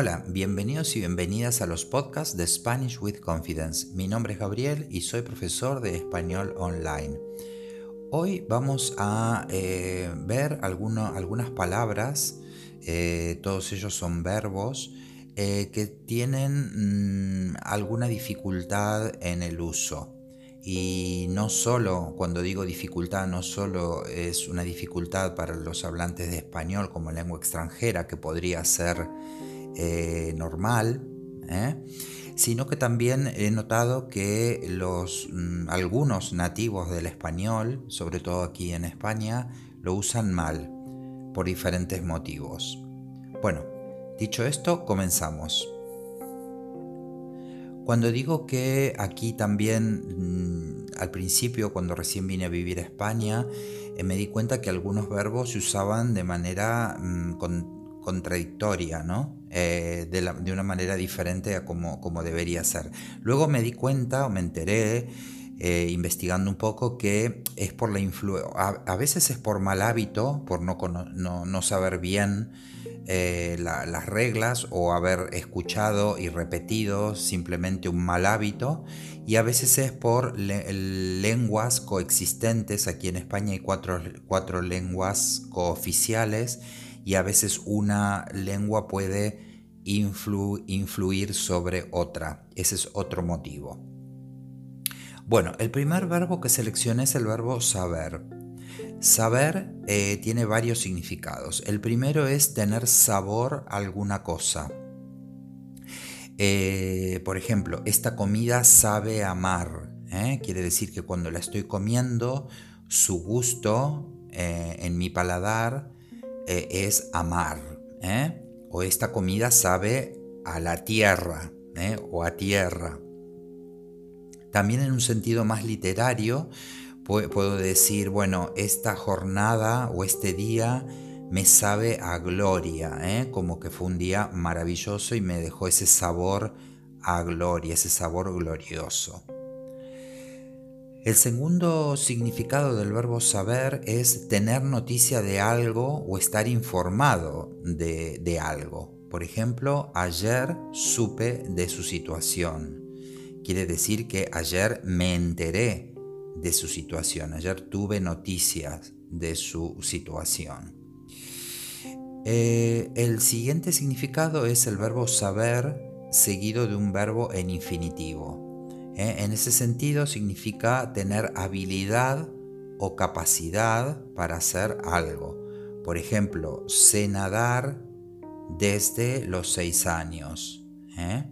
Hola, bienvenidos y bienvenidas a los podcasts de Spanish with Confidence. Mi nombre es Gabriel y soy profesor de español online. Hoy vamos a eh, ver algunas palabras, eh, todos ellos son verbos, eh, que tienen mm, alguna dificultad en el uso. Y no solo, cuando digo dificultad, no solo es una dificultad para los hablantes de español como lengua extranjera, que podría ser eh, normal, ¿eh? sino que también he notado que los, mm, algunos nativos del español, sobre todo aquí en España, lo usan mal, por diferentes motivos. Bueno, dicho esto, comenzamos. Cuando digo que aquí también, mm, al principio, cuando recién vine a vivir a España, eh, me di cuenta que algunos verbos se usaban de manera mm, contradictoria, ¿no? Eh, de, una manera diferente a como, debería ser. Luego me di cuenta o me enteré, eh, investigando un poco, que es por la influencia, a, veces es por mal hábito, por no, no, no saber bien eh, las reglas o haber escuchado y repetido simplemente un mal hábito y a veces es por lenguas coexistentes. Aquí en España hay cuatro, cuatro lenguas cooficiales y a veces una lengua puede influir sobre otra. Ese es otro motivo. Bueno, el primer verbo que seleccioné es el verbo saber. Saber eh, tiene varios significados. El primero es tener sabor a alguna cosa. Eh, por ejemplo, esta comida sabe amar. ¿eh? Quiere decir que cuando la estoy comiendo, su gusto en mi paladar es amar. O esta comida sabe a la tierra o a tierra. También en un sentido más literario, puedo decir, bueno, esta jornada o este día me sabe a gloria, ¿eh? como que fue un día maravilloso y me dejó ese sabor a gloria, ese sabor glorioso. El segundo significado del verbo saber es tener noticia de algo o estar informado de, algo. Por ejemplo, ayer supe de su situación. Quiere decir que ayer me enteré de su situación. Ayer tuve noticias de su situación. Eh, el siguiente significado es el verbo saber seguido de un verbo en infinitivo. Eh, en ese sentido significa tener habilidad o capacidad para hacer algo. Por ejemplo, sé nadar desde los seis años. Eh,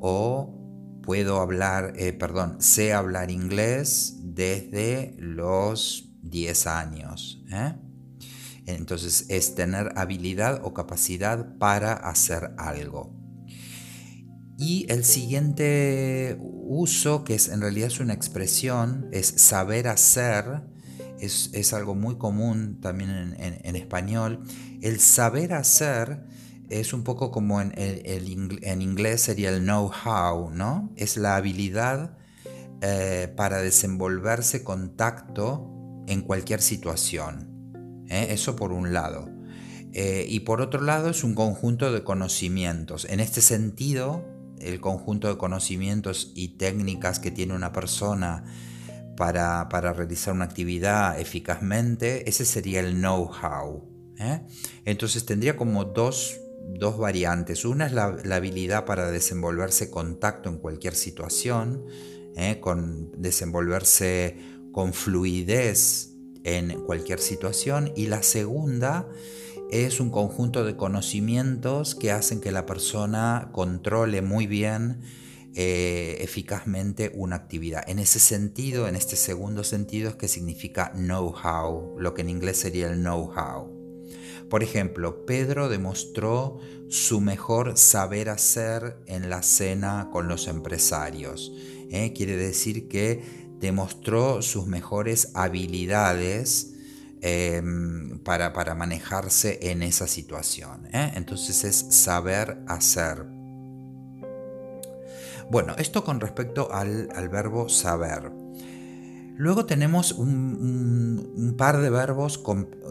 o puedo hablar, perdón, sé hablar inglés desde los 10 años. ¿eh? Entonces es tener habilidad o capacidad para hacer algo. Y el siguiente uso, que es en realidad es una expresión, es saber hacer, es, algo muy común también en, español. El saber hacer es un poco como en, en inglés sería el know-how, ¿no? Es la habilidad eh, para desenvolverse contacto en cualquier situación. ¿eh? Eso por un lado. Eh, y por otro lado es un conjunto de conocimientos. En este sentido, el conjunto de conocimientos y técnicas que tiene una persona para, realizar una actividad eficazmente, ese sería el know-how. Entonces tendría como dos, variantes. Una es la, habilidad para desenvolverse contacto en cualquier situación ¿eh? con desenvolverse con fluidez en cualquier situación. Y la segunda es un conjunto de conocimientos que hacen que la persona controle muy bien eh, eficazmente una actividad. En ese sentido, en este segundo sentido, es que significa know-how, lo que en inglés sería el know-how. Por ejemplo, Pedro demostró su mejor saber hacer en la cena con los empresarios. ¿eh? quiere decir que demostró sus mejores habilidades em, para, manejarse en esa situación. ¿eh? Entonces es saber hacer. Bueno, esto con respecto al, verbo saber. Luego tenemos un, par de verbos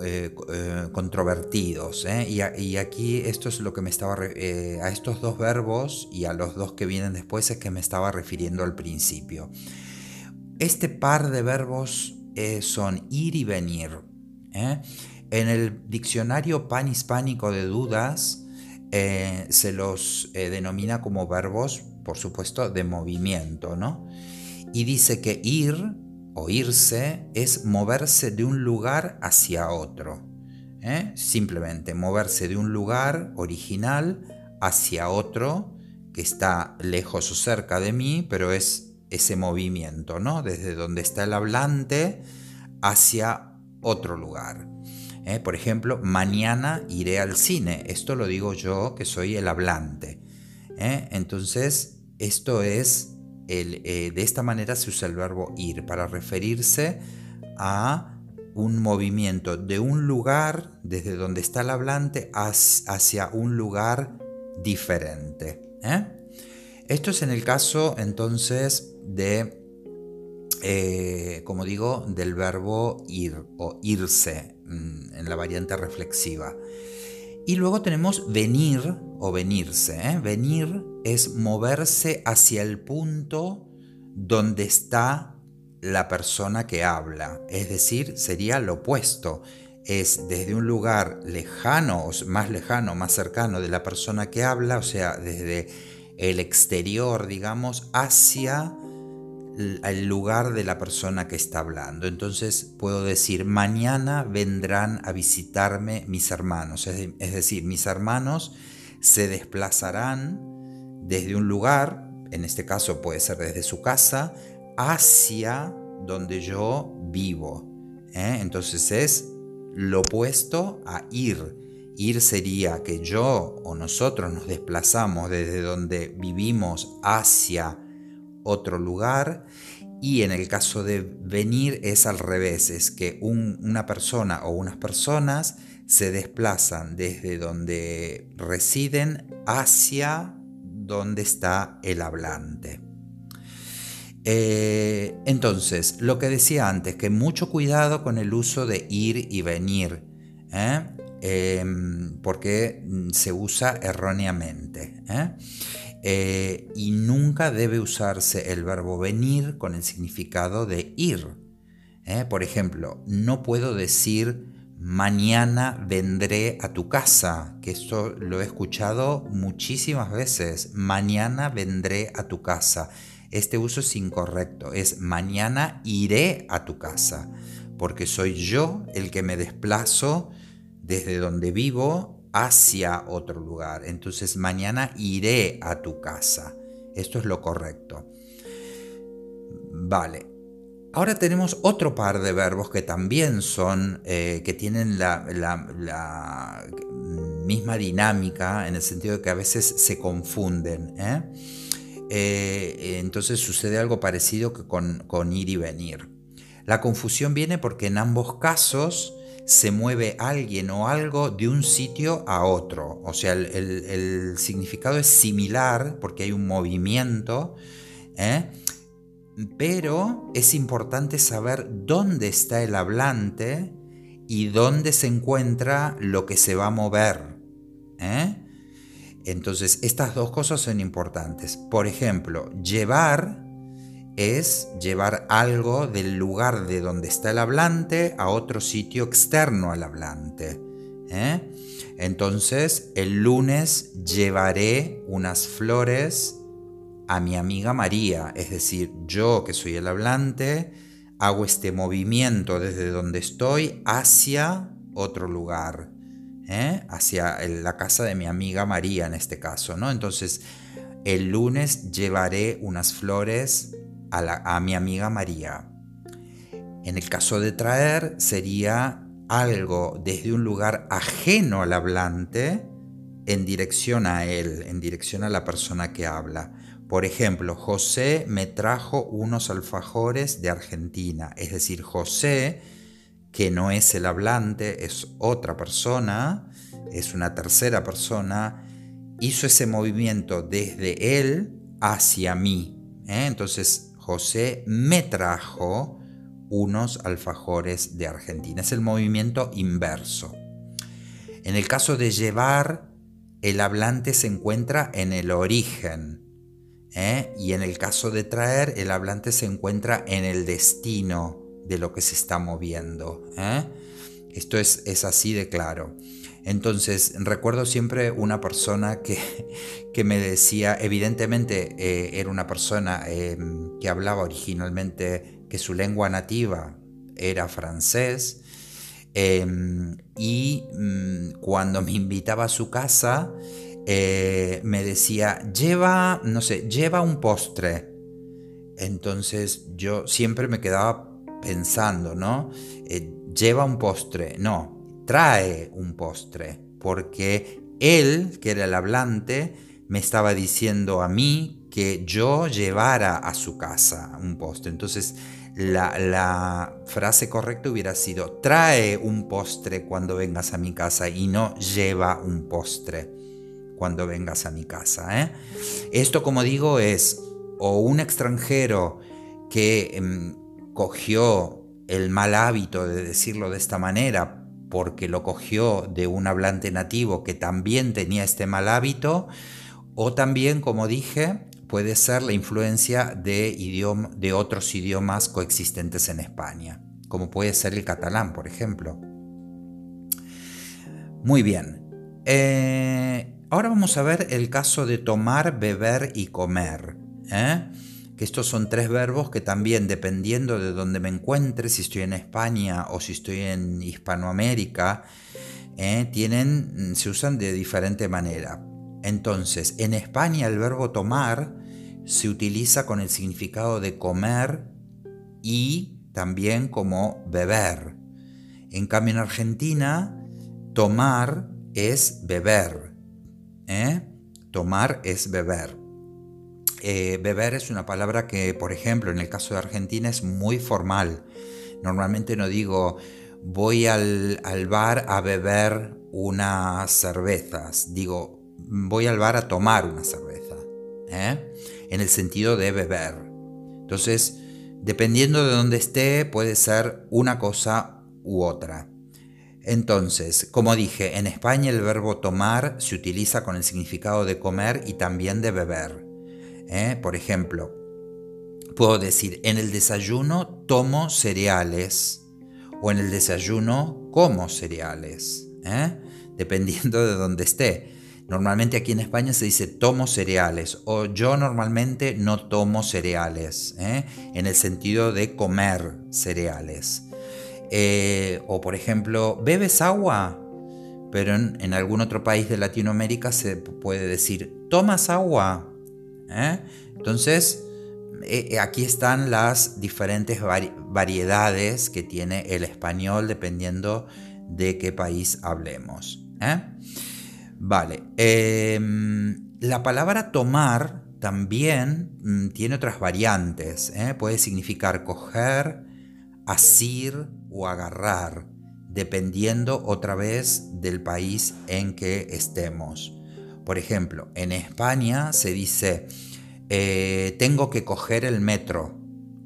eh, eh, controvertidos, ¿eh? y, aquí esto es lo que me estaba a estos dos verbos y a los dos que vienen después es que me estaba refiriendo al principio. Este par de verbos son ir y venir. En el diccionario panhispánico de dudas se los denomina como verbos, por supuesto, de movimiento, ¿no? Y dice que ir o irse es moverse de un lugar hacia otro. ¿eh? Simplemente moverse de un lugar original hacia otro que está lejos o cerca de mí, pero es ese movimiento, ¿no? Desde donde está el hablante hacia otro lugar. ¿eh? Por ejemplo, mañana iré al cine. Esto lo digo yo que soy el hablante. ¿eh? Entonces, esto es eh, de esta manera se usa el verbo ir para referirse a un movimiento de un lugar, desde donde está el hablante, hacia un lugar diferente. Esto es en el caso entonces de, eh, como digo, del verbo ir o irse mm, en la variante reflexiva. Y luego tenemos venir o venirse. ¿eh? Venir es moverse hacia el punto donde está la persona que habla. Es decir, sería lo opuesto. Es desde un lugar lejano, más lejano, más cercano de la persona que habla, o sea, desde el exterior, digamos, hacia el lugar de la persona que está hablando. Entonces puedo decir, mañana vendrán a visitarme mis hermanos. Es, decir, mis hermanos se desplazarán desde un lugar, en este caso puede ser desde su casa, hacia donde yo vivo. ¿eh? Entonces es lo opuesto a ir. Ir sería que yo o nosotros nos desplazamos desde donde vivimos hacia otro lugar y en el caso de venir es al revés, es que una persona o unas personas se desplazan desde donde residen hacia donde está el hablante. Eh, entonces, lo que decía antes, que mucho cuidado con el uso de ir y venir, ¿eh? em, porque se usa erróneamente. ¿Eh? Y nunca debe usarse el verbo venir con el significado de ir. ¿eh? Por ejemplo, no puedo decir mañana vendré a tu casa, que esto lo he escuchado muchísimas veces, mañana vendré a tu casa. Este uso es incorrecto, es mañana iré a tu casa, porque soy yo el que me desplazo desde donde vivo hacia otro lugar. Entonces mañana iré a tu casa. Esto es lo correcto. Vale. Ahora tenemos otro par de verbos que también son, eh, que tienen la, misma dinámica en el sentido de que a veces se confunden. ¿eh? Eh, entonces sucede algo parecido que con, con ir y venir. La confusión viene porque en ambos casos se mueve alguien o algo de un sitio a otro. O sea, el, significado es similar porque hay un movimiento, ¿eh? pero es importante saber dónde está el hablante y dónde se encuentra lo que se va a mover. ¿eh? Entonces, estas dos cosas son importantes. Por ejemplo, llevar es llevar algo del lugar de donde está el hablante a otro sitio externo al hablante. ¿eh? Entonces, el lunes llevaré unas flores a mi amiga María, es decir, yo que soy el hablante, hago este movimiento desde donde estoy hacia otro lugar, ¿eh? hacia la casa de mi amiga María en este caso, ¿no? Entonces, el lunes llevaré unas flores a, mi amiga María. En el caso de traer sería algo desde un lugar ajeno al hablante en dirección a él, en dirección a la persona que habla. Por ejemplo, José me trajo unos alfajores de Argentina. Es decir, José, que no es el hablante, es otra persona, es una tercera persona, hizo ese movimiento desde él hacia mí. ¿eh? Entonces, José me trajo unos alfajores de Argentina. Es el movimiento inverso. En el caso de llevar, el hablante se encuentra en el origen. ¿eh? Y en el caso de traer, el hablante se encuentra en el destino de lo que se está moviendo. ¿eh? Esto es, es así de claro. Entonces, recuerdo siempre una persona que, que me decía, evidentemente eh, era una persona em, que hablaba originalmente, que su lengua nativa era francés, em, y mm, cuando me invitaba a su casa, eh, me decía, lleva, no sé, lleva un postre. Entonces yo siempre me quedaba pensando, ¿no? Eh, lleva un postre, no, trae un postre, porque él, que era el hablante, me estaba diciendo a mí que yo llevara a su casa un postre. Entonces, la, frase correcta hubiera sido, trae un postre cuando vengas a mi casa y no lleva un postre cuando vengas a mi casa. ¿eh? Esto, como digo, es o un extranjero que em, cogió el mal hábito de decirlo de esta manera porque lo cogió de un hablante nativo que también tenía este mal hábito, o también, como dije, puede ser la influencia de, de otros idiomas coexistentes en España, como puede ser el catalán, por ejemplo. Muy bien. Eh, ahora vamos a ver el caso de tomar, beber y comer. ¿eh? Que estos son tres verbos que también dependiendo de donde me encuentre, si estoy en España o si estoy en Hispanoamérica, eh, tienen, mm, se usan de diferente manera. Entonces, en España el verbo tomar se utiliza con el significado de comer y también como beber. En cambio, en Argentina, tomar es beber. ¿eh? Tomar es beber. Eh, beber es una palabra que, por ejemplo, en el caso de Argentina es muy formal. Normalmente no digo voy al, bar a beber unas cervezas, digo voy al bar a tomar una cerveza, ¿eh? en el sentido de beber. Entonces, dependiendo de dónde esté, puede ser una cosa u otra. Entonces, como dije, en España el verbo tomar se utiliza con el significado de comer y también de beber. ¿Eh? Por ejemplo, puedo decir, en el desayuno tomo cereales o en el desayuno como cereales, ¿eh? dependiendo de dónde esté. Normalmente aquí en España se dice tomo cereales o yo normalmente no tomo cereales, ¿eh? en el sentido de comer cereales. o por ejemplo, ¿bebes agua? Pero en algún otro país de Latinoamérica se puede decir, ¿tomas agua? ¿Eh? Entonces, eh, eh, aquí están las diferentes variedades que tiene el español dependiendo de qué país hablemos. Vale, em, la palabra tomar también mm, tiene otras variantes. Puede significar coger, asir o agarrar, dependiendo otra vez del país en que estemos. Por ejemplo, en España se dice, eh, tengo que coger el metro.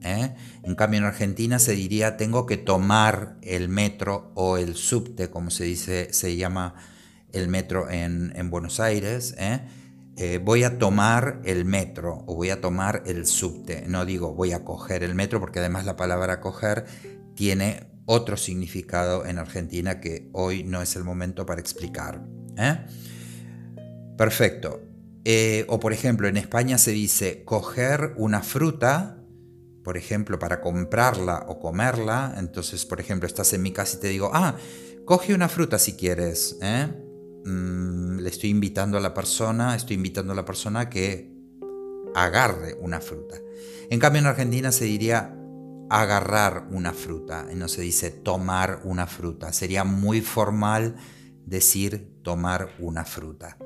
¿eh? En cambio, en Argentina se diría, tengo que tomar el metro o el subte, como se dice, se llama el metro en, Buenos Aires. ¿eh? voy a tomar el metro o voy a tomar el subte. No digo voy a coger el metro porque además la palabra coger tiene otro significado en Argentina que hoy no es el momento para explicar. Perfecto. Eh, o por ejemplo, en España se dice coger una fruta, por ejemplo, para comprarla o comerla. Entonces, por ejemplo, estás en mi casa y te digo, ah, coge una fruta si quieres. ¿eh? Mm, le estoy invitando a la persona, estoy invitando a la persona a que agarre una fruta. En cambio, en Argentina se diría agarrar una fruta y no se dice tomar una fruta. Sería muy formal decir tomar una fruta.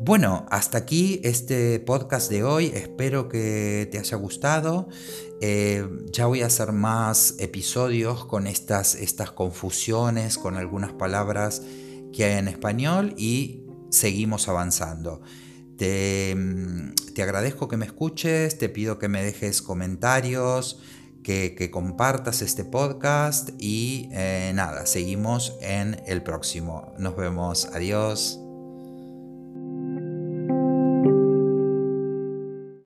Bueno, hasta aquí este podcast de hoy. Espero que te haya gustado. Eh, ya voy a hacer más episodios con estas, estas confusiones, con algunas palabras que hay en español y seguimos avanzando. Te, te agradezco que me escuches, te pido que me dejes comentarios, que, compartas este podcast y eh, nada, seguimos en el próximo. Nos vemos, adiós.